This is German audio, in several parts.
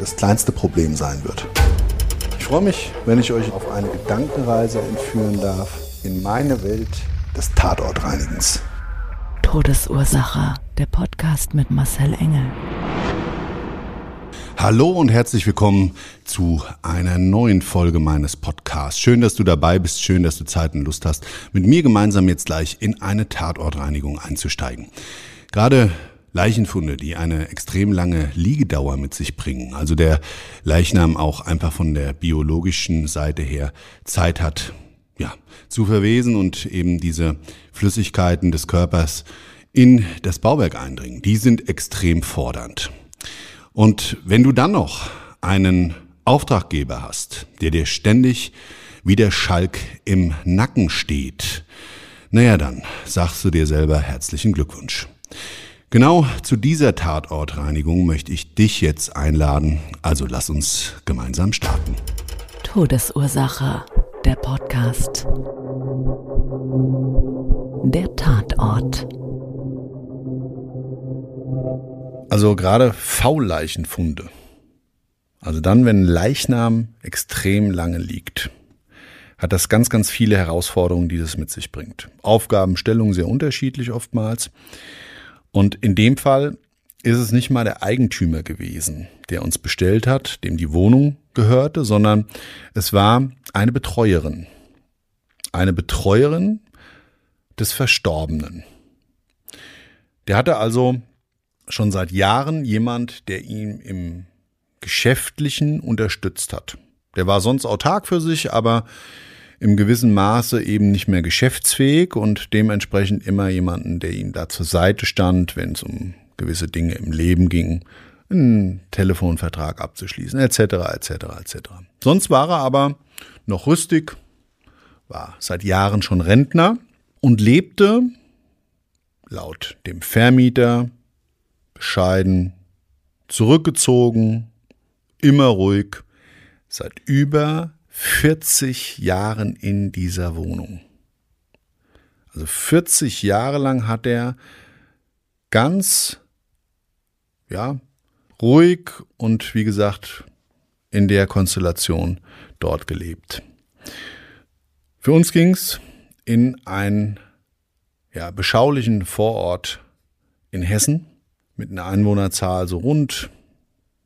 das kleinste Problem sein wird. Ich freue mich, wenn ich euch auf eine Gedankenreise entführen darf in meine Welt des Tatortreinigens. Todesursache. Der Podcast mit Marcel Engel. Hallo und herzlich willkommen zu einer neuen Folge meines Podcasts. Schön, dass du dabei bist, schön, dass du Zeit und Lust hast, mit mir gemeinsam jetzt gleich in eine Tatortreinigung einzusteigen. Gerade Leichenfunde, die eine extrem lange Liegedauer mit sich bringen, also der Leichnam auch einfach von der biologischen Seite her Zeit hat, ja, zu verwesen und eben diese Flüssigkeiten des Körpers in das Bauwerk eindringen. Die sind extrem fordernd. Und wenn du dann noch einen Auftraggeber hast, der dir ständig wie der Schalk im Nacken steht, naja, dann sagst du dir selber herzlichen Glückwunsch. Genau zu dieser Tatortreinigung möchte ich dich jetzt einladen, also lass uns gemeinsam starten. Todesursache. Der Podcast. Der Tatort. Also gerade Faulleichenfunde. Also dann, wenn ein Leichnam extrem lange liegt, hat das ganz, ganz viele Herausforderungen, die das mit sich bringt. Aufgabenstellung sehr unterschiedlich oftmals. Und in dem Fall ist es nicht mal der Eigentümer gewesen, der uns bestellt hat, dem die Wohnung gehörte, sondern es war eine Betreuerin. Eine Betreuerin des Verstorbenen. Der hatte also schon seit Jahren jemand, der ihn im Geschäftlichen unterstützt hat. Der war sonst autark für sich, aber im gewissen Maße eben nicht mehr geschäftsfähig und dementsprechend immer jemanden, der ihm da zur Seite stand, wenn es um gewisse Dinge im Leben ging, einen Telefonvertrag abzuschließen, etc., etc., etc. Sonst war er aber noch rüstig, war seit Jahren schon Rentner und lebte laut dem Vermieter bescheiden, zurückgezogen, immer ruhig, seit über 40 Jahren in dieser Wohnung. Also 40 Jahre lang hat er ganz, ja, ruhig und wie gesagt, in der Konstellation dort gelebt. Für uns ging's in einen ja, beschaulichen Vorort in Hessen mit einer Einwohnerzahl so rund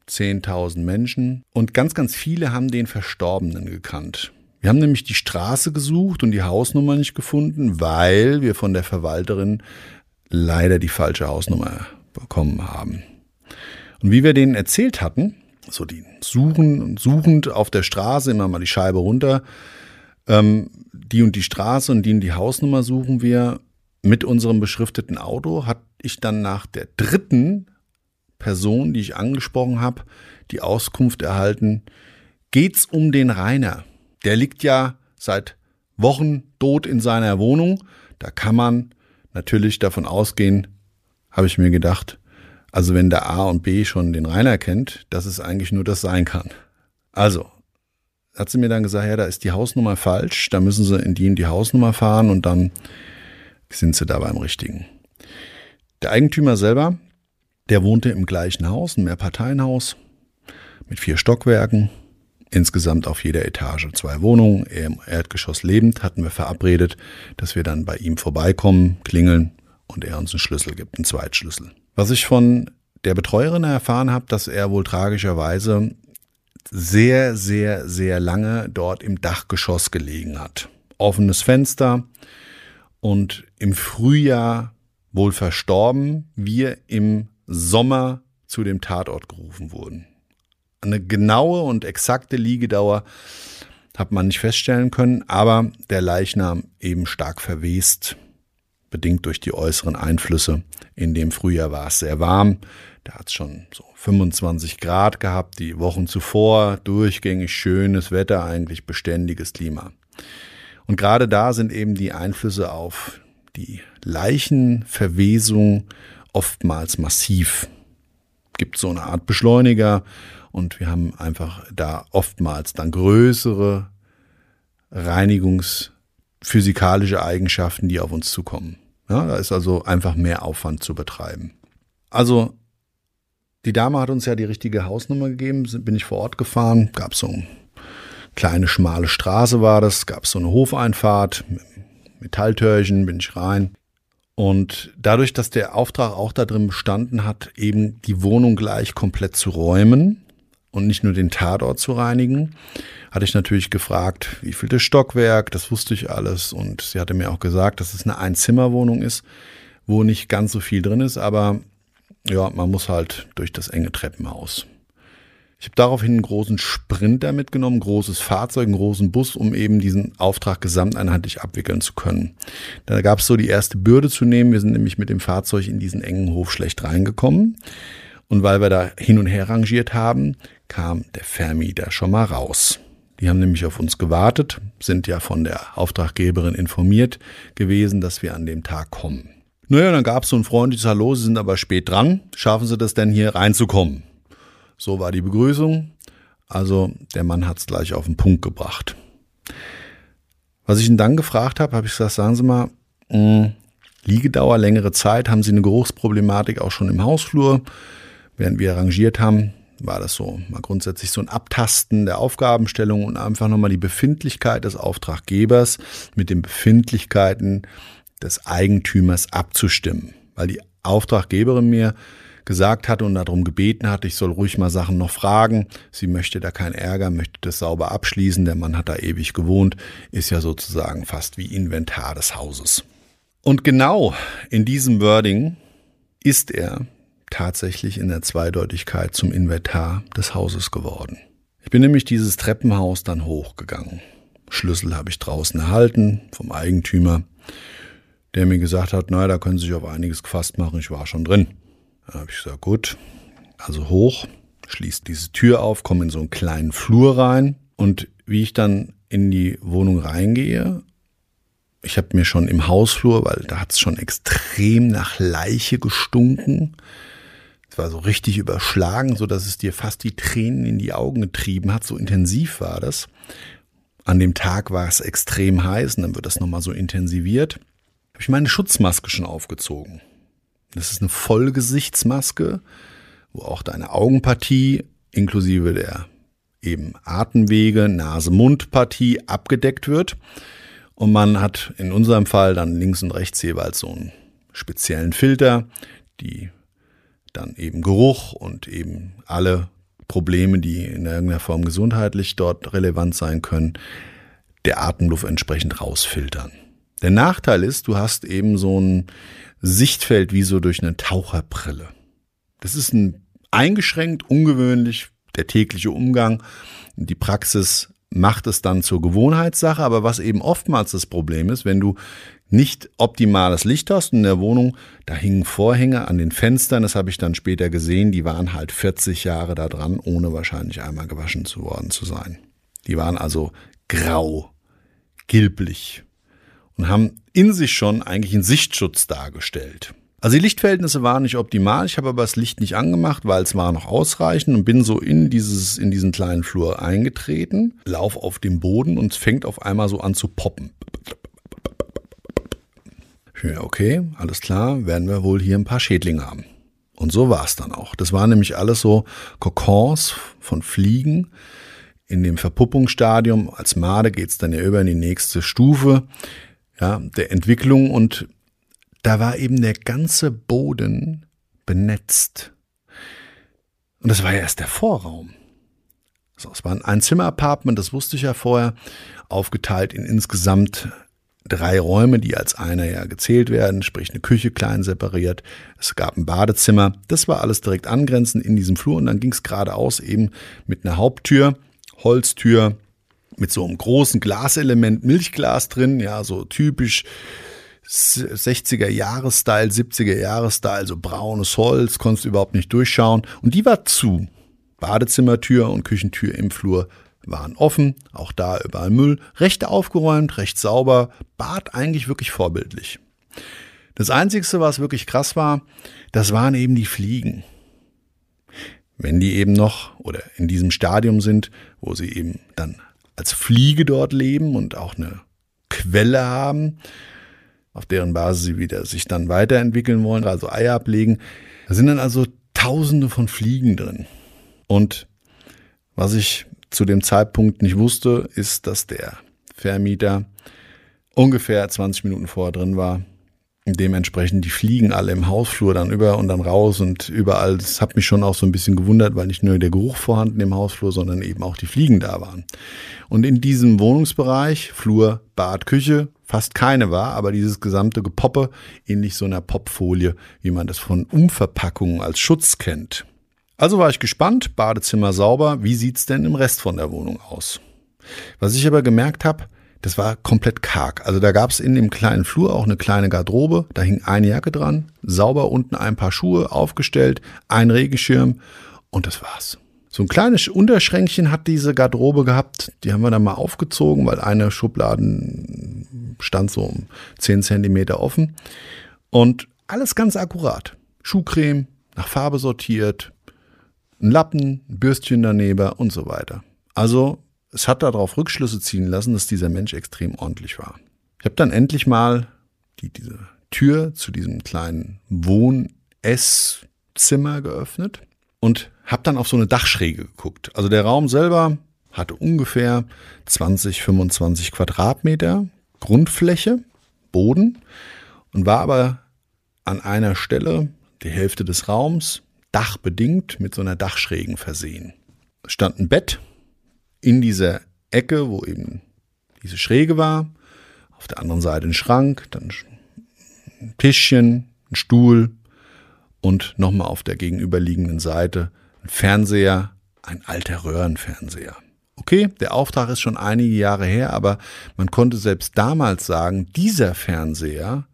10.000 Menschen. Und ganz, ganz viele haben den Verstorbenen gekannt. Wir haben nämlich die Straße gesucht und die Hausnummer nicht gefunden, weil wir von der Verwalterin leider die falsche Hausnummer bekommen haben. Und wie wir denen erzählt hatten, so die suchen und suchend auf der Straße immer mal die Scheibe runter, ähm, die und die Straße und die und die Hausnummer suchen wir mit unserem beschrifteten Auto, hat ich dann nach der dritten Person, die ich angesprochen habe, die Auskunft erhalten, geht's um den Rainer. Der liegt ja seit Wochen tot in seiner Wohnung. Da kann man natürlich davon ausgehen, habe ich mir gedacht, also wenn der A und B schon den Rainer kennt, dass es eigentlich nur das sein kann. Also, hat sie mir dann gesagt, ja, da ist die Hausnummer falsch, da müssen sie in die in die Hausnummer fahren und dann sind sie da beim richtigen. Der Eigentümer selber, der wohnte im gleichen Haus, ein Mehrparteienhaus mit vier Stockwerken, insgesamt auf jeder Etage zwei Wohnungen. Er im Erdgeschoss lebend hatten wir verabredet, dass wir dann bei ihm vorbeikommen, klingeln und er uns einen Schlüssel gibt, einen Zweitschlüssel. Was ich von der Betreuerin erfahren habe, dass er wohl tragischerweise sehr, sehr, sehr lange dort im Dachgeschoss gelegen hat. Offenes Fenster und im Frühjahr wohl verstorben, wir im Sommer zu dem Tatort gerufen wurden. Eine genaue und exakte Liegedauer hat man nicht feststellen können, aber der Leichnam eben stark verwest, bedingt durch die äußeren Einflüsse. In dem Frühjahr war es sehr warm, da hat es schon so 25 Grad gehabt, die Wochen zuvor durchgängig schönes Wetter, eigentlich beständiges Klima. Und gerade da sind eben die Einflüsse auf die Leichenverwesung oftmals massiv. Gibt so eine Art Beschleuniger und wir haben einfach da oftmals dann größere reinigungsphysikalische Eigenschaften, die auf uns zukommen. Ja, da ist also einfach mehr Aufwand zu betreiben. Also die Dame hat uns ja die richtige Hausnummer gegeben, bin ich vor Ort gefahren, gab so eine kleine schmale Straße war das, gab so eine Hofeinfahrt, Metalltörchen, bin ich rein. Und dadurch, dass der Auftrag auch da drin bestanden hat, eben die Wohnung gleich komplett zu räumen und nicht nur den Tatort zu reinigen, hatte ich natürlich gefragt, wie viel das Stockwerk, das wusste ich alles. Und sie hatte mir auch gesagt, dass es eine Einzimmerwohnung ist, wo nicht ganz so viel drin ist, aber ja, man muss halt durch das enge Treppenhaus. Ich habe daraufhin einen großen Sprinter mitgenommen, ein großes Fahrzeug, einen großen Bus, um eben diesen Auftrag gesamteinheitlich abwickeln zu können. Da gab es so die erste Bürde zu nehmen. Wir sind nämlich mit dem Fahrzeug in diesen engen Hof schlecht reingekommen. Und weil wir da hin und her rangiert haben, kam der Vermieter schon mal raus. Die haben nämlich auf uns gewartet, sind ja von der Auftraggeberin informiert gewesen, dass wir an dem Tag kommen. Naja, dann gab es so ein freundliches Hallo, Sie sind aber spät dran. Schaffen Sie das denn hier reinzukommen? So war die Begrüßung. Also der Mann hat es gleich auf den Punkt gebracht. Was ich ihn dann gefragt habe, habe ich gesagt, sagen Sie mal, mh, hm, Liegedauer, längere Zeit, haben Sie eine Geruchsproblematik auch schon im Hausflur? Während wir arrangiert haben, war das so mal grundsätzlich so ein Abtasten der Aufgabenstellung und einfach nochmal die Befindlichkeit des Auftraggebers mit den Befindlichkeiten des Eigentümers abzustimmen. Weil die Auftraggeberin mir gesagt hatte und darum gebeten hat, ich soll ruhig mal Sachen noch fragen. Sie möchte da keinen Ärger, möchte das sauber abschließen. Der Mann hat da ewig gewohnt, ist ja sozusagen fast wie Inventar des Hauses. Und genau in diesem Wording ist er tatsächlich in der Zweideutigkeit zum Inventar des Hauses geworden. Ich bin nämlich dieses Treppenhaus dann hochgegangen. Schlüssel habe ich draußen erhalten vom Eigentümer, der mir gesagt hat, naja, da können Sie sich auf einiges gefasst machen, ich war schon drin. Da habe ich gesagt, gut, also hoch, schließt diese Tür auf, komme in so einen kleinen Flur rein und wie ich dann in die Wohnung reingehe, ich habe mir schon im Hausflur, weil da hat es schon extrem nach Leiche gestunken. Es war so richtig überschlagen, so dass es dir fast die Tränen in die Augen getrieben hat. So intensiv war das. An dem Tag war es extrem heiß und dann wird das nochmal so intensiviert. Habe ich meine Schutzmaske schon aufgezogen. Das ist eine Vollgesichtsmaske, wo auch deine Augenpartie inklusive der eben Atemwege, Nase-Mund-Partie abgedeckt wird. Und man hat in unserem Fall dann links und rechts jeweils so einen speziellen Filter, die dann eben Geruch und eben alle Probleme, die in irgendeiner Form gesundheitlich dort relevant sein können, der Atemluft entsprechend rausfiltern. Der Nachteil ist, du hast eben so ein Sichtfeld wie so durch eine Taucherbrille. Das ist ein eingeschränkt, ungewöhnlich, der tägliche Umgang. Die Praxis macht es dann zur Gewohnheitssache, aber was eben oftmals das Problem ist, wenn du nicht optimales Licht hast in der Wohnung, da hingen Vorhänge an den Fenstern, das habe ich dann später gesehen, die waren halt 40 Jahre da dran, ohne wahrscheinlich einmal gewaschen zu worden zu sein. Die waren also grau, gilblich und haben in sich schon eigentlich einen Sichtschutz dargestellt. Also die Lichtverhältnisse waren nicht optimal. Ich habe aber das Licht nicht angemacht, weil es war noch ausreichend und bin so in dieses, in diesen kleinen Flur eingetreten, lauf auf dem Boden und es fängt auf einmal so an zu poppen. Okay, alles klar, werden wir wohl hier ein paar Schädlinge haben. Und so war es dann auch. Das waren nämlich alles so Kokons von Fliegen. In dem Verpuppungsstadium als Made geht's dann ja über in die nächste Stufe ja, der Entwicklung und da war eben der ganze Boden benetzt. Und das war ja erst der Vorraum. So, es war ein Einzimmer-Apartment, das wusste ich ja vorher, aufgeteilt in insgesamt drei Räume, die als einer ja gezählt werden, sprich eine Küche klein separiert. Es gab ein Badezimmer. Das war alles direkt angrenzend in diesem Flur und dann ging es geradeaus eben mit einer Haupttür, Holztür, mit so einem großen Glaselement, Milchglas drin, ja, so typisch 60er Jahres-Style, 70er Jahres-Style, so braunes Holz, konntest überhaupt nicht durchschauen. Und die war zu. Badezimmertür und Küchentür im Flur waren offen, auch da überall Müll, recht aufgeräumt, recht sauber, Bad eigentlich wirklich vorbildlich. Das Einzige, was wirklich krass war, das waren eben die Fliegen. Wenn die eben noch oder in diesem Stadium sind, wo sie eben dann als Fliege dort leben und auch eine Quelle haben, auf deren Basis sie wieder sich dann weiterentwickeln wollen, also Eier ablegen. Da sind dann also Tausende von Fliegen drin. Und was ich zu dem Zeitpunkt nicht wusste, ist, dass der Vermieter ungefähr 20 Minuten vorher drin war. Dementsprechend die fliegen alle im Hausflur dann über und dann raus und überall. Das hat mich schon auch so ein bisschen gewundert, weil nicht nur der Geruch vorhanden im Hausflur, sondern eben auch die Fliegen da waren. Und in diesem Wohnungsbereich, Flur, Bad, Küche, fast keine war, aber dieses gesamte Gepoppe, ähnlich so einer Popfolie, wie man das von Umverpackungen als Schutz kennt. Also war ich gespannt, Badezimmer sauber, wie sieht's denn im Rest von der Wohnung aus? Was ich aber gemerkt habe, das war komplett karg. Also da gab's in dem kleinen Flur auch eine kleine Garderobe, da hing eine Jacke dran, sauber unten ein paar Schuhe aufgestellt, ein Regenschirm und das war's. So ein kleines Unterschränkchen hat diese Garderobe gehabt, die haben wir dann mal aufgezogen, weil eine Schubladen stand so um 10 Zentimeter offen und alles ganz akkurat. Schuhcreme, nach Farbe sortiert, ein Lappen, ein Bürstchen daneben und so weiter. Also es hat darauf Rückschlüsse ziehen lassen, dass dieser Mensch extrem ordentlich war. Ich habe dann endlich mal die, diese Tür zu diesem kleinen Wohn-Esszimmer geöffnet und habe dann auf so eine Dachschräge geguckt. Also der Raum selber hatte ungefähr 20, 25 Quadratmeter Grundfläche, Boden und war aber an einer Stelle die Hälfte des Raums dachbedingt mit so einer Dachschrägen versehen. Es stand ein Bett in dieser Ecke, wo eben diese Schräge war. Auf der anderen Seite ein Schrank, dann ein Tischchen, ein Stuhl und nochmal auf der gegenüberliegenden Seite ein Fernseher, ein alter Röhrenfernseher. Okay, der Auftrag ist schon einige Jahre her, aber man konnte selbst damals sagen, dieser Fernseher,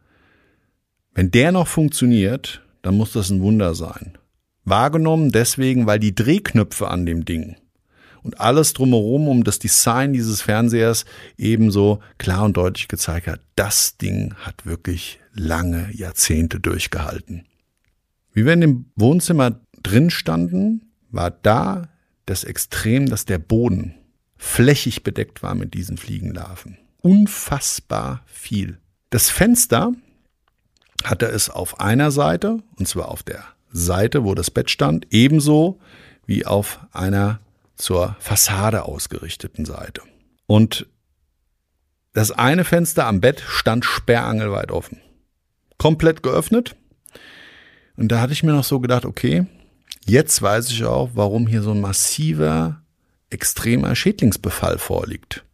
wenn der noch funktioniert, dann muss das ein Wunder sein. Wahrgenommen deswegen, weil die Drehknöpfe an dem Ding und alles drumherum um das Design dieses Fernsehers ebenso klar und deutlich gezeigt hat, das Ding hat wirklich lange Jahrzehnte durchgehalten. Wie wir in dem Wohnzimmer drin standen, war da das Extrem, dass der Boden flächig bedeckt war mit diesen Fliegenlarven. Unfassbar viel. Das Fenster hatte es auf einer Seite, und zwar auf der Seite, wo das Bett stand, ebenso wie auf einer zur Fassade ausgerichteten Seite. Und das eine Fenster am Bett stand sperrangelweit offen. Komplett geöffnet. Und da hatte ich mir noch so gedacht, okay, jetzt weiß ich auch, warum hier so ein massiver, extremer Schädlingsbefall vorliegt.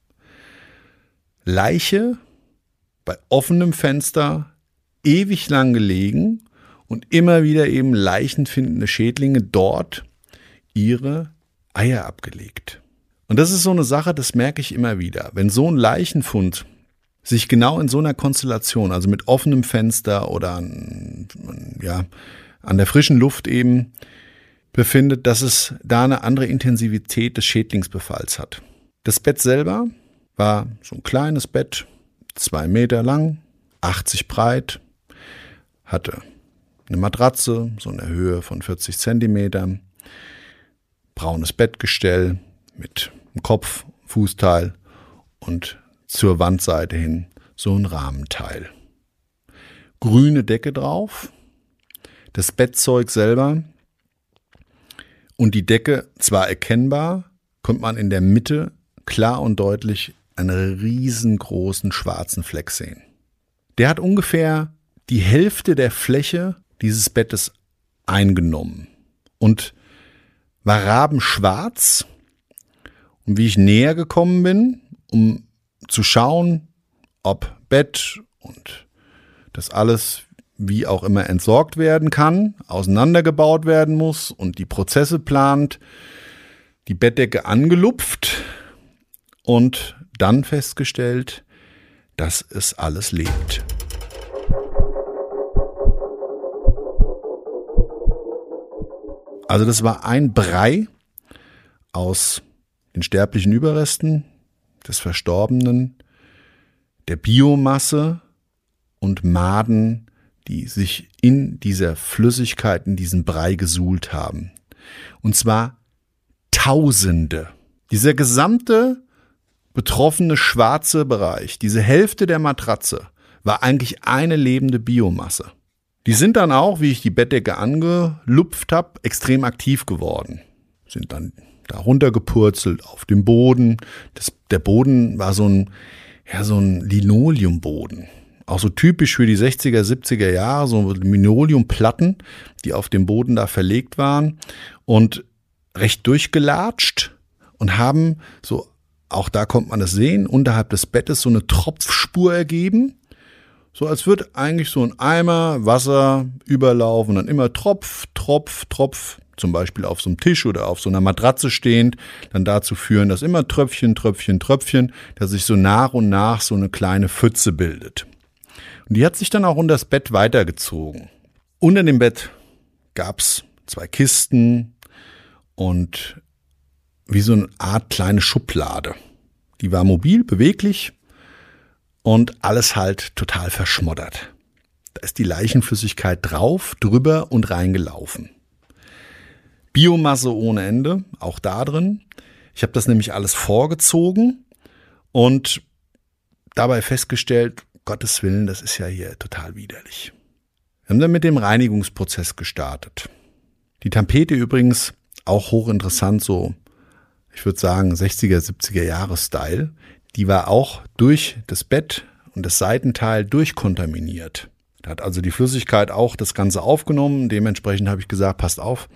Leiche bei offenem Fenster ewig lang gelegen und immer wieder eben leichenfindende Schädlinge dort ihre Eier abgelegt. Und das ist so eine Sache, das merke ich immer wieder. Wenn so ein Leichenfund sich genau in so einer Konstellation, also mit offenem Fenster oder an, ja, an der frischen Luft eben befindet, dass es da eine andere Intensivität des Schädlingsbefalls hat. Das Bett selber war so ein kleines Bett, zwei Meter lang, 80 breit, hatte eine Matratze, so eine Höhe von 40 Zentimetern, braunes Bettgestell mit Kopf, Fußteil und zur Wandseite hin so ein Rahmenteil. Grüne Decke drauf, das Bettzeug selber und die Decke zwar erkennbar, konnte man in der Mitte klar und deutlich einen riesengroßen schwarzen Fleck sehen. Der hat ungefähr die Hälfte der Fläche dieses Bettes eingenommen und war rabenschwarz Und wie ich näher gekommen bin, um zu schauen, ob Bett und das alles wie auch immer entsorgt werden kann, auseinandergebaut werden muss und die Prozesse plant, die Bettdecke angelupft und dann festgestellt, dass es alles lebt. Also das war ein Brei aus den sterblichen Überresten des Verstorbenen, der Biomasse und Maden, die sich in dieser Flüssigkeit, in diesem Brei gesuhlt haben. Und zwar Tausende. Dieser gesamte betroffene schwarze Bereich, diese Hälfte der Matratze, war eigentlich eine lebende Biomasse. Die sind dann auch, wie ich die Bettdecke angelupft habe, extrem aktiv geworden. Sind dann da runtergepurzelt auf dem Boden. Das, der Boden war so ein, ja, so ein Linoleumboden. Auch so typisch für die 60er, 70er Jahre, so Linoleumplatten, die auf dem Boden da verlegt waren und recht durchgelatscht und haben so, auch da kommt man das sehen, unterhalb des Bettes so eine Tropfspur ergeben. So als würde eigentlich so ein Eimer Wasser überlaufen, dann immer Tropf, Tropf, Tropf, zum Beispiel auf so einem Tisch oder auf so einer Matratze stehend, dann dazu führen, dass immer Tröpfchen, Tröpfchen, Tröpfchen, dass sich so nach und nach so eine kleine Pfütze bildet. Und die hat sich dann auch unter das Bett weitergezogen. Unter dem Bett gab's zwei Kisten und wie so eine Art kleine Schublade. Die war mobil, beweglich und alles halt total verschmoddert. Da ist die Leichenflüssigkeit drauf, drüber und reingelaufen. Biomasse ohne Ende, auch da drin. Ich habe das nämlich alles vorgezogen und dabei festgestellt, Gottes Willen, das ist ja hier total widerlich. Wir haben dann mit dem Reinigungsprozess gestartet. Die Tampete übrigens auch hochinteressant, so, ich würde sagen, 60er, 70er Jahre Style die war auch durch das Bett und das Seitenteil durchkontaminiert. Da hat also die Flüssigkeit auch das Ganze aufgenommen. Dementsprechend habe ich gesagt, passt auf,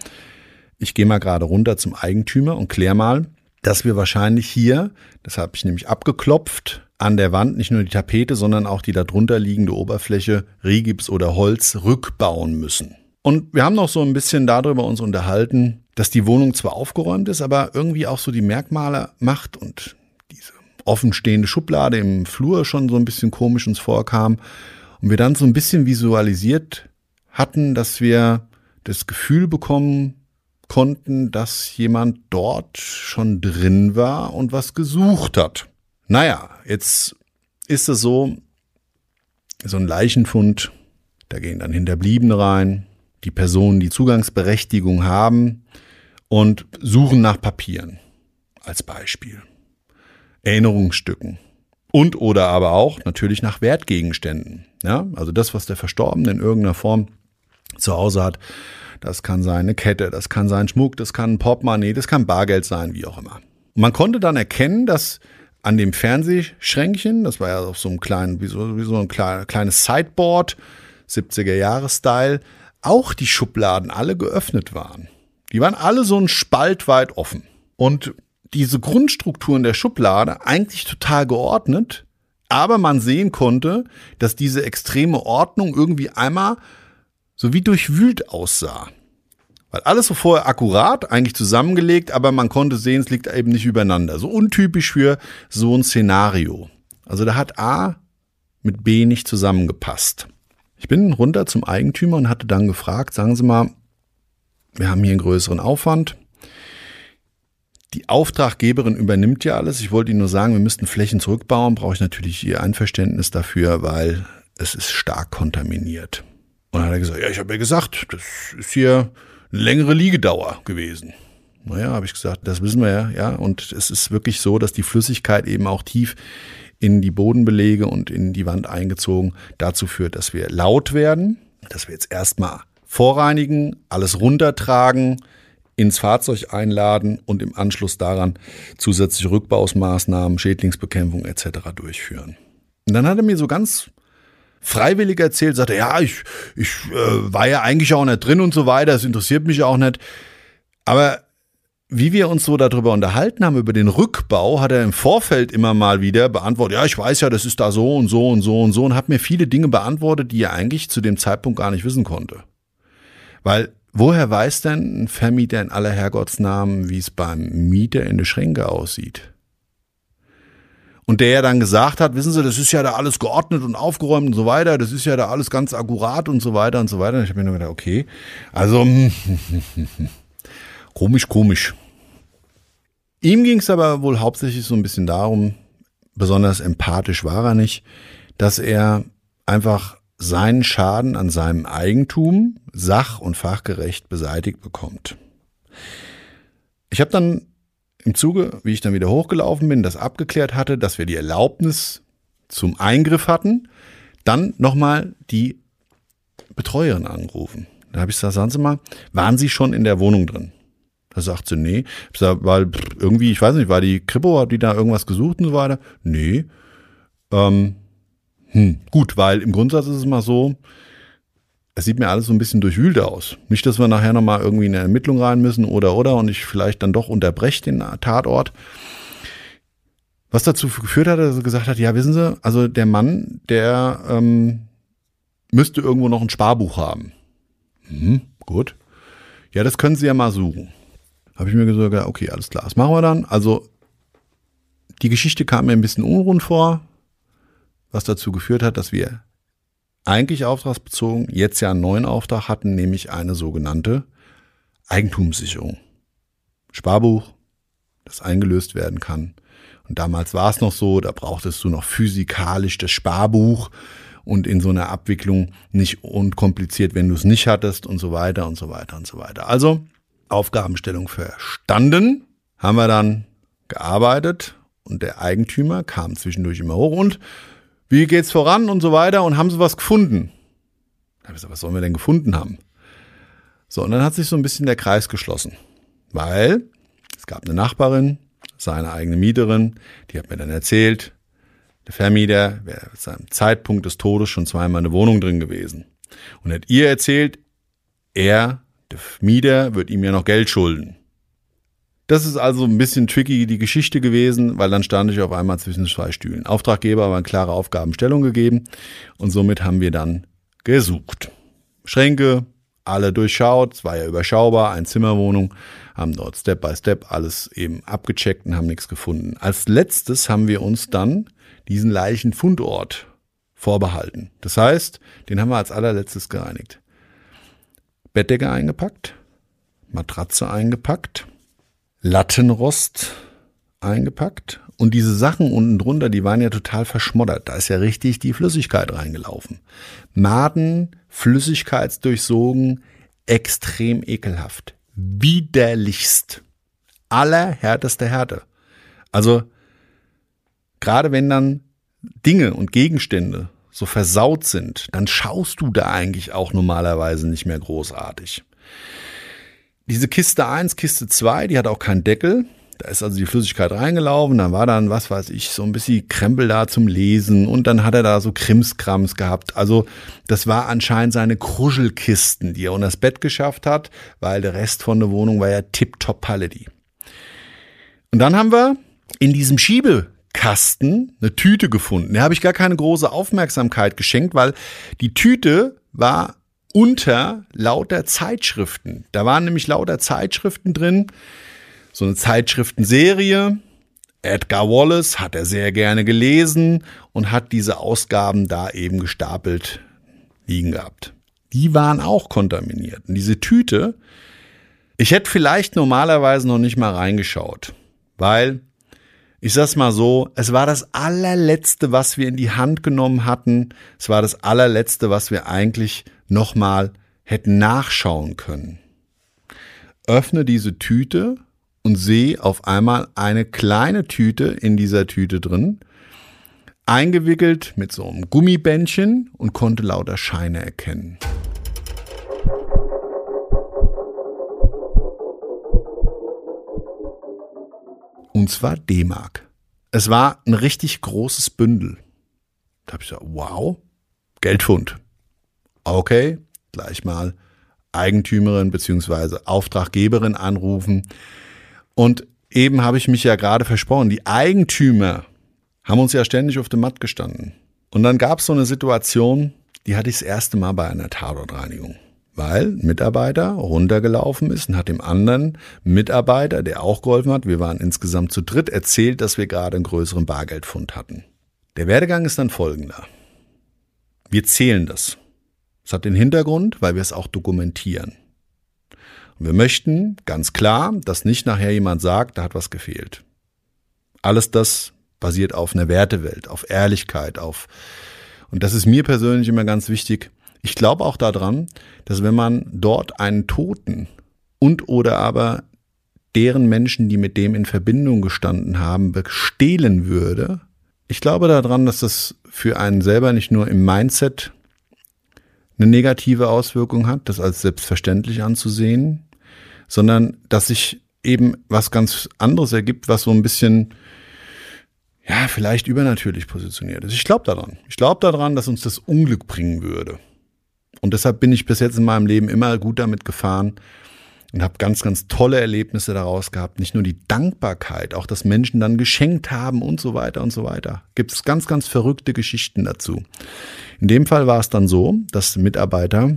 ich gehe mal gerade runter zum Eigentümer und klär mal, dass wir wahrscheinlich hier, das habe ich nämlich abgeklopft, an der Wand nicht nur die Tapete, sondern auch die darunter liegende Oberfläche, Rigips oder Holz rückbauen müssen. Und wir haben noch so ein bisschen darüber uns unterhalten, dass die Wohnung zwar aufgeräumt ist, aber irgendwie auch so die Merkmale macht und offenstehende Schublade im Flur schon so ein bisschen komisch uns vorkam. Und wir dann so ein bisschen visualisiert hatten, dass wir das Gefühl bekommen konnten, dass jemand dort schon drin war und was gesucht hat. Naja, jetzt ist es so, so ein Leichenfund, da gehen dann Hinterbliebene rein, die Personen, die Zugangsberechtigung haben und suchen nach Papieren als Beispiel. Erinnerungsstücken. Und oder aber auch natürlich nach Wertgegenständen. Ja, also das, was der Verstorbene in irgendeiner Form zu Hause hat. Das kann sein eine Kette, das kann sein Schmuck, das kann ein Portemonnaie, das kann Bargeld sein, wie auch immer. Man konnte dann erkennen, dass an dem Fernsehschränkchen, das war ja auf so einem kleinen, wie so, wie so ein kleines Sideboard, 70er Jahre Style, auch die Schubladen alle geöffnet waren. Die waren alle so ein Spalt weit offen. Und diese Grundstrukturen der Schublade eigentlich total geordnet, aber man sehen konnte, dass diese extreme Ordnung irgendwie einmal so wie durchwühlt aussah. Weil alles so vorher akkurat, eigentlich zusammengelegt, aber man konnte sehen, es liegt eben nicht übereinander. So untypisch für so ein Szenario. Also da hat A mit B nicht zusammengepasst. Ich bin runter zum Eigentümer und hatte dann gefragt, sagen Sie mal, wir haben hier einen größeren Aufwand. Die Auftraggeberin übernimmt ja alles. Ich wollte Ihnen nur sagen, wir müssten Flächen zurückbauen. Brauche ich natürlich Ihr Einverständnis dafür, weil es ist stark kontaminiert. Und dann hat er gesagt, ja, ich habe ja gesagt, das ist hier eine längere Liegedauer gewesen. Naja, habe ich gesagt, das wissen wir ja, ja. Und es ist wirklich so, dass die Flüssigkeit eben auch tief in die Bodenbelege und in die Wand eingezogen dazu führt, dass wir laut werden, dass wir jetzt erstmal vorreinigen, alles runtertragen, ins Fahrzeug einladen und im Anschluss daran zusätzliche Rückbausmaßnahmen, Schädlingsbekämpfung etc. durchführen. Und dann hat er mir so ganz freiwillig erzählt, sagte, ja, ich, ich äh, war ja eigentlich auch nicht drin und so weiter, es interessiert mich auch nicht. Aber wie wir uns so darüber unterhalten haben, über den Rückbau, hat er im Vorfeld immer mal wieder beantwortet, ja, ich weiß ja, das ist da so und so und so und so und hat mir viele Dinge beantwortet, die er eigentlich zu dem Zeitpunkt gar nicht wissen konnte. Weil woher weiß denn ein Vermieter in aller Herrgottsnamen, wie es beim Mieter in der Schränke aussieht? Und der ja dann gesagt hat, wissen Sie, das ist ja da alles geordnet und aufgeräumt und so weiter, das ist ja da alles ganz akkurat und so weiter und so weiter. Und ich habe mir nur gedacht, okay, also komisch, komisch. Ihm ging es aber wohl hauptsächlich so ein bisschen darum, besonders empathisch war er nicht, dass er einfach seinen Schaden an seinem Eigentum sach- und fachgerecht beseitigt bekommt. Ich habe dann im Zuge, wie ich dann wieder hochgelaufen bin, das abgeklärt hatte, dass wir die Erlaubnis zum Eingriff hatten, dann nochmal die Betreuerin angerufen. Da habe ich gesagt, sagen Sie mal, waren Sie schon in der Wohnung drin? Da sagt sie, nee. Ich sag, weil irgendwie, ich weiß nicht, war die Kripo, hat die da irgendwas gesucht und so weiter? Nee. Ähm, hm, gut, weil im Grundsatz ist es mal so, es sieht mir alles so ein bisschen durchwühlt aus. Nicht, dass wir nachher nochmal irgendwie in eine Ermittlung rein müssen oder oder und ich vielleicht dann doch unterbreche den Tatort. Was dazu geführt hat, dass er gesagt hat, ja, wissen Sie, also der Mann, der ähm, müsste irgendwo noch ein Sparbuch haben. Hm, gut. Ja, das können Sie ja mal suchen. Habe ich mir gesagt, okay, alles klar, das machen wir dann. Also die Geschichte kam mir ein bisschen unrund vor, was dazu geführt hat, dass wir eigentlich auftragsbezogen jetzt ja einen neuen Auftrag hatten, nämlich eine sogenannte Eigentumssicherung. Sparbuch, das eingelöst werden kann. Und damals war es noch so, da brauchtest du noch physikalisch das Sparbuch und in so einer Abwicklung nicht unkompliziert, wenn du es nicht hattest und so weiter und so weiter und so weiter. Also Aufgabenstellung verstanden, haben wir dann gearbeitet und der Eigentümer kam zwischendurch immer hoch und wie geht's voran und so weiter und haben sie was gefunden? Da habe ich gesagt, was sollen wir denn gefunden haben? So, und dann hat sich so ein bisschen der Kreis geschlossen, weil es gab eine Nachbarin, seine eigene Mieterin, die hat mir dann erzählt, der Vermieter wäre zu seinem Zeitpunkt des Todes schon zweimal in der Wohnung drin gewesen. Und hat ihr erzählt, er der Mieter wird ihm ja noch Geld schulden. Das ist also ein bisschen tricky die Geschichte gewesen, weil dann stand ich auf einmal zwischen zwei Stühlen. Auftraggeber eine klare Aufgabenstellung gegeben und somit haben wir dann gesucht. Schränke, alle durchschaut, es war ja überschaubar, ein Zimmerwohnung, haben dort Step by Step alles eben abgecheckt und haben nichts gefunden. Als letztes haben wir uns dann diesen Leichenfundort vorbehalten. Das heißt, den haben wir als allerletztes gereinigt. Bettdecke eingepackt, Matratze eingepackt, Lattenrost eingepackt und diese Sachen unten drunter, die waren ja total verschmoddert. Da ist ja richtig die Flüssigkeit reingelaufen. Maden, flüssigkeitsdurchsogen, extrem ekelhaft. Widerlichst. Allerhärteste Härte. Also, gerade wenn dann Dinge und Gegenstände so versaut sind, dann schaust du da eigentlich auch normalerweise nicht mehr großartig. Diese Kiste 1, Kiste 2, die hat auch keinen Deckel. Da ist also die Flüssigkeit reingelaufen, dann war dann, was weiß ich, so ein bisschen Krempel da zum Lesen und dann hat er da so Krimskrams gehabt. Also das war anscheinend seine Kruschelkisten, die er unter das Bett geschafft hat, weil der Rest von der Wohnung war ja tipptopp Palette. Und dann haben wir in diesem Schiebe Kasten eine Tüte gefunden. Der habe ich gar keine große Aufmerksamkeit geschenkt, weil die Tüte war unter lauter Zeitschriften. Da waren nämlich lauter Zeitschriften drin. So eine Zeitschriftenserie. Edgar Wallace hat er sehr gerne gelesen und hat diese Ausgaben da eben gestapelt liegen gehabt. Die waren auch kontaminiert. Und diese Tüte, ich hätte vielleicht normalerweise noch nicht mal reingeschaut, weil ich sag's mal so, es war das allerletzte, was wir in die Hand genommen hatten. Es war das allerletzte, was wir eigentlich nochmal hätten nachschauen können. Öffne diese Tüte und sehe auf einmal eine kleine Tüte in dieser Tüte drin, eingewickelt mit so einem Gummibändchen und konnte lauter Scheine erkennen. Und zwar D-Mark. Es war ein richtig großes Bündel. Da habe ich gesagt, wow, Geldfund. Okay, gleich mal Eigentümerin bzw. Auftraggeberin anrufen. Und eben habe ich mich ja gerade versprochen, die Eigentümer haben uns ja ständig auf dem Matt gestanden. Und dann gab es so eine Situation, die hatte ich das erste Mal bei einer Tatortreinigung. Weil ein Mitarbeiter runtergelaufen ist und hat dem anderen Mitarbeiter, der auch geholfen hat, wir waren insgesamt zu dritt, erzählt, dass wir gerade einen größeren Bargeldfund hatten. Der Werdegang ist dann folgender. Wir zählen das. Es hat den Hintergrund, weil wir es auch dokumentieren. Und wir möchten ganz klar, dass nicht nachher jemand sagt, da hat was gefehlt. Alles das basiert auf einer Wertewelt, auf Ehrlichkeit, auf, und das ist mir persönlich immer ganz wichtig. Ich glaube auch daran, dass wenn man dort einen Toten und oder aber deren Menschen, die mit dem in Verbindung gestanden haben, bestehlen würde, ich glaube daran, dass das für einen selber nicht nur im Mindset eine negative Auswirkung hat, das als selbstverständlich anzusehen, sondern dass sich eben was ganz anderes ergibt, was so ein bisschen ja, vielleicht übernatürlich positioniert ist. Ich glaube daran. Ich glaube daran, dass uns das Unglück bringen würde. Und deshalb bin ich bis jetzt in meinem Leben immer gut damit gefahren und habe ganz, ganz tolle Erlebnisse daraus gehabt. Nicht nur die Dankbarkeit, auch dass Menschen dann geschenkt haben und so weiter und so weiter. Gibt es ganz, ganz verrückte Geschichten dazu. In dem Fall war es dann so, dass Mitarbeiter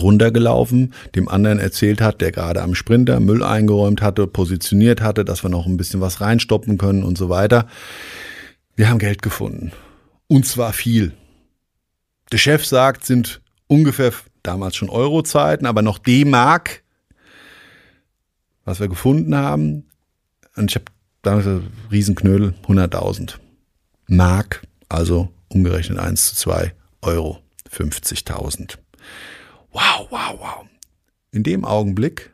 runtergelaufen, dem anderen erzählt hat, der gerade am Sprinter Müll eingeräumt hatte, positioniert hatte, dass wir noch ein bisschen was reinstoppen können und so weiter. Wir haben Geld gefunden. Und zwar viel. Der Chef sagt, sind ungefähr damals schon Eurozeiten, aber noch D-Mark, was wir gefunden haben. Und ich habe damals Riesenknödel, 100.000 Mark, also umgerechnet 1 zu 2 Euro, 50.000. Wow, wow, wow. In dem Augenblick,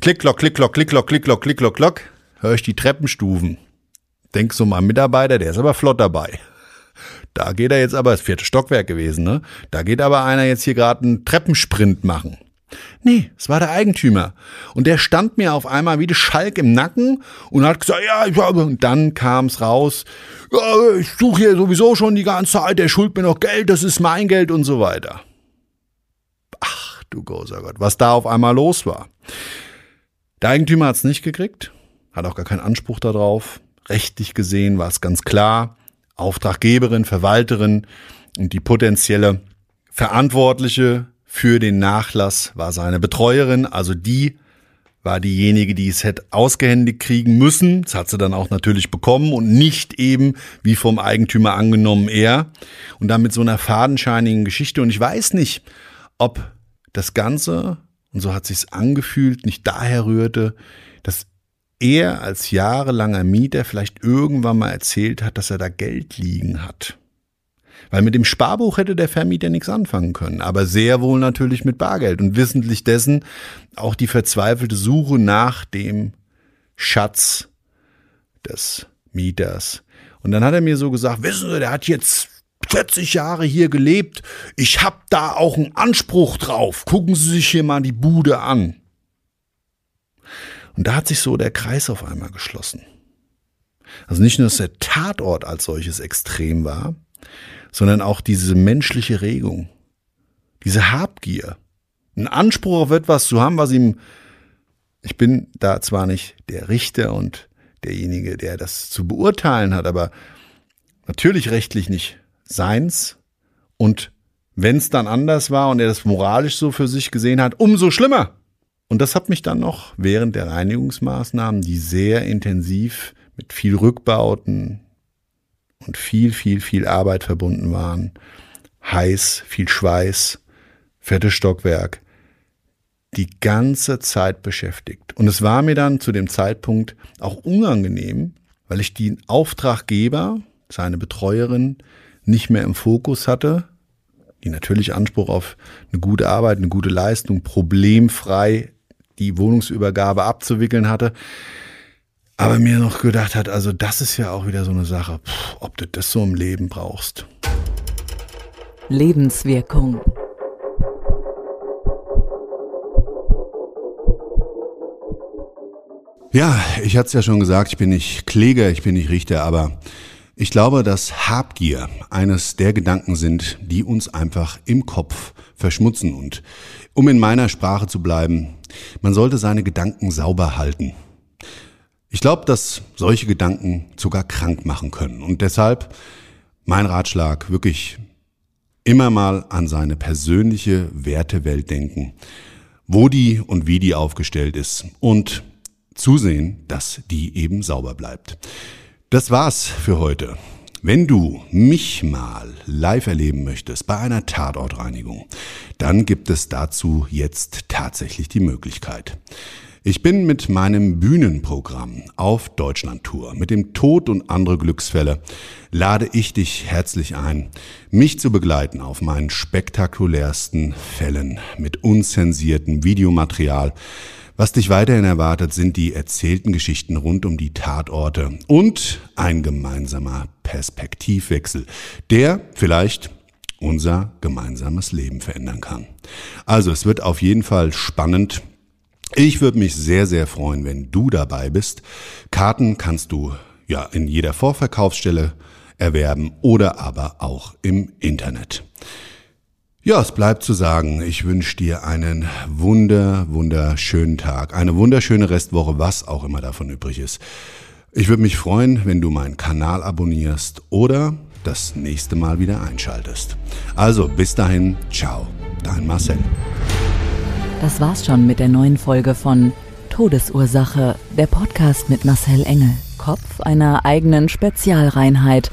klick, klock, klick, klock, klick, klock, klick, klock, klick, klock, klock, höre ich die Treppenstufen. Denk so mal Mitarbeiter, der ist aber flott dabei. Da geht er jetzt aber, das vierte Stockwerk gewesen, ne? Da geht aber einer jetzt hier gerade einen Treppensprint machen. Nee, es war der Eigentümer. Und der stand mir auf einmal wie der Schalk im Nacken und hat gesagt, ja, ich habe. Und dann kam es raus, ja, ich suche hier sowieso schon die ganze Zeit, der schuldet mir noch Geld, das ist mein Geld und so weiter du großer Gott, was da auf einmal los war. Der Eigentümer hat es nicht gekriegt, hat auch gar keinen Anspruch darauf. Rechtlich gesehen war es ganz klar, Auftraggeberin, Verwalterin und die potenzielle Verantwortliche für den Nachlass war seine Betreuerin, also die war diejenige, die es hätte ausgehändigt kriegen müssen. Das hat sie dann auch natürlich bekommen und nicht eben wie vom Eigentümer angenommen er. Und dann mit so einer fadenscheinigen Geschichte. Und ich weiß nicht, ob das Ganze, und so hat sich's angefühlt, nicht daher rührte, dass er als jahrelanger Mieter vielleicht irgendwann mal erzählt hat, dass er da Geld liegen hat. Weil mit dem Sparbuch hätte der Vermieter nichts anfangen können, aber sehr wohl natürlich mit Bargeld und wissentlich dessen auch die verzweifelte Suche nach dem Schatz des Mieters. Und dann hat er mir so gesagt, wissen Sie, der hat jetzt 40 Jahre hier gelebt. Ich habe da auch einen Anspruch drauf. Gucken Sie sich hier mal die Bude an. Und da hat sich so der Kreis auf einmal geschlossen. Also nicht nur, dass der Tatort als solches extrem war, sondern auch diese menschliche Regung, diese Habgier, einen Anspruch auf etwas zu haben, was ihm, ich bin da zwar nicht der Richter und derjenige, der das zu beurteilen hat, aber natürlich rechtlich nicht Seins und wenn es dann anders war und er das moralisch so für sich gesehen hat, umso schlimmer. Und das hat mich dann noch während der Reinigungsmaßnahmen, die sehr intensiv mit viel Rückbauten und viel, viel, viel Arbeit verbunden waren, heiß, viel Schweiß, fettes Stockwerk, die ganze Zeit beschäftigt. Und es war mir dann zu dem Zeitpunkt auch unangenehm, weil ich den Auftraggeber, seine Betreuerin, nicht mehr im Fokus hatte, die natürlich Anspruch auf eine gute Arbeit, eine gute Leistung, problemfrei die Wohnungsübergabe abzuwickeln hatte, aber mir noch gedacht hat, also das ist ja auch wieder so eine Sache, pff, ob du das so im Leben brauchst. Lebenswirkung. Ja, ich hatte es ja schon gesagt, ich bin nicht Kläger, ich bin nicht Richter, aber ich glaube, dass Habgier eines der Gedanken sind, die uns einfach im Kopf verschmutzen. Und um in meiner Sprache zu bleiben, man sollte seine Gedanken sauber halten. Ich glaube, dass solche Gedanken sogar krank machen können. Und deshalb mein Ratschlag, wirklich immer mal an seine persönliche Wertewelt denken, wo die und wie die aufgestellt ist und zusehen, dass die eben sauber bleibt. Das war's für heute. Wenn du mich mal live erleben möchtest bei einer Tatortreinigung, dann gibt es dazu jetzt tatsächlich die Möglichkeit. Ich bin mit meinem Bühnenprogramm auf Deutschlandtour mit dem Tod und andere Glücksfälle lade ich dich herzlich ein, mich zu begleiten auf meinen spektakulärsten Fällen mit unzensiertem Videomaterial. Was dich weiterhin erwartet, sind die erzählten Geschichten rund um die Tatorte und ein gemeinsamer Perspektivwechsel, der vielleicht unser gemeinsames Leben verändern kann. Also es wird auf jeden Fall spannend. Ich würde mich sehr, sehr freuen, wenn du dabei bist. Karten kannst du ja in jeder Vorverkaufsstelle erwerben oder aber auch im Internet. Ja, es bleibt zu sagen, ich wünsche dir einen wunder, wunderschönen Tag, eine wunderschöne Restwoche, was auch immer davon übrig ist. Ich würde mich freuen, wenn du meinen Kanal abonnierst oder das nächste Mal wieder einschaltest. Also bis dahin, ciao, dein Marcel. Das war's schon mit der neuen Folge von Todesursache, der Podcast mit Marcel Engel, Kopf einer eigenen Spezialreinheit